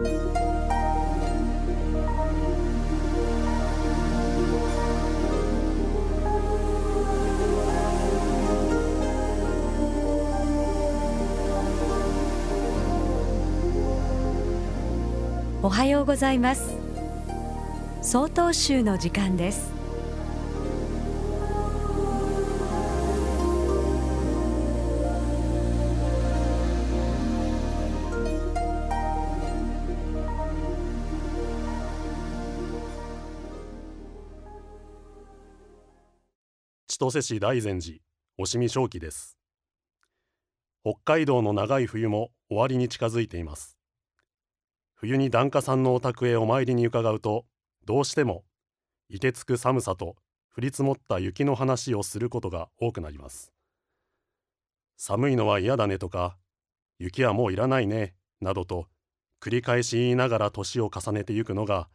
おはようございます。総統集の時間です。千歳市大善寺押見正気です。北海道の長い冬も終わりに近づいています。冬に檀家さんのお宅へお参りに伺うとどうしても凍てつく寒さと降り積もった雪の話をすることが多くなります。寒いのは嫌だねとか雪はもういらないねなどと繰り返し言いながら年を重ねてゆくのが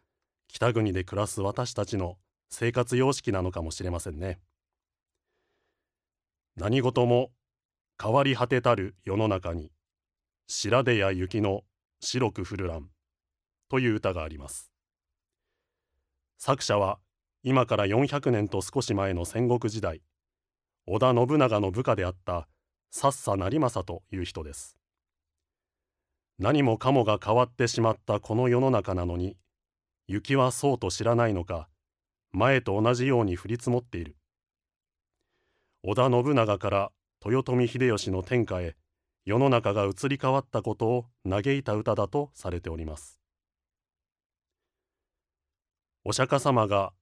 北国で暮らす私たちの生活様式なのかもしれませんね。何事も変わり果てたる世の中に白手や雪の白く降るらんという歌があります。作者は今から400年と少し前の戦国時代織田信長の部下であったさっさ成政という人です。何もかもが変わってしまったこの世の中なのに雪はそうと知らないのか前と同じように降り積もっている。織田信長から豊臣秀吉の天下へ世の中が移り変わったことを嘆いた歌だとされております。お釈迦様が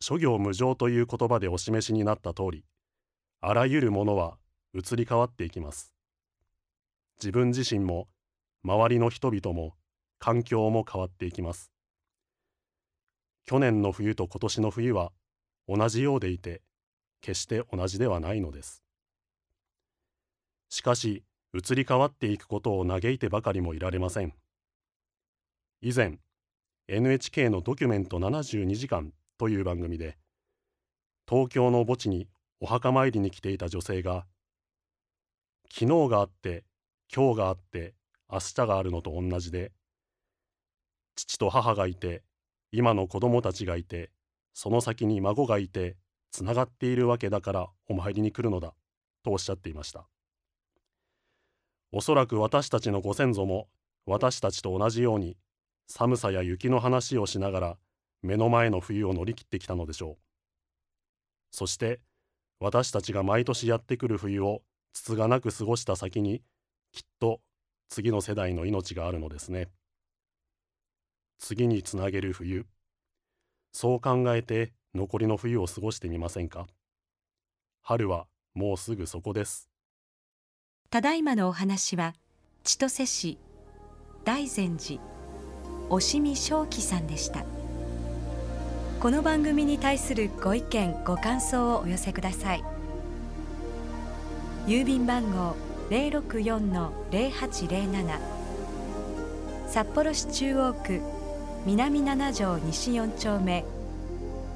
諸行無常という言葉でお示しになった通りあらゆるものは移り変わっていきます。自分自身も周りの人々も環境も変わっていきます。去年の冬と今年の冬は同じようでいて決して同じではないのです。しかし移り変わっていくことを嘆いてばかりもいられません。以前 NHK のドキュメント72時間という番組で東京の墓地にお墓参りに来ていた女性が昨日があって今日があって明日があるのと同じで父と母がいて今の子供たちがいてその先に孫がいてつながっているわけだからお参りに来るのだとおっしゃっていました。おそらく私たちのご先祖も私たちと同じように寒さや雪の話をしながら目の前の冬を乗り切ってきたのでしょう。そして私たちが毎年やってくる冬をつつがなく過ごした先にきっと次の世代の命があるのですね。次につなげる冬。そう考えて残りの冬を過ごしてみませんか？春はもうすぐそこです。ただいまのお話は千歳市大善寺押見正樹さんでした。この番組に対するご意見ご感想をお寄せください。郵便番号064-0807札幌市中央区南七条西4丁目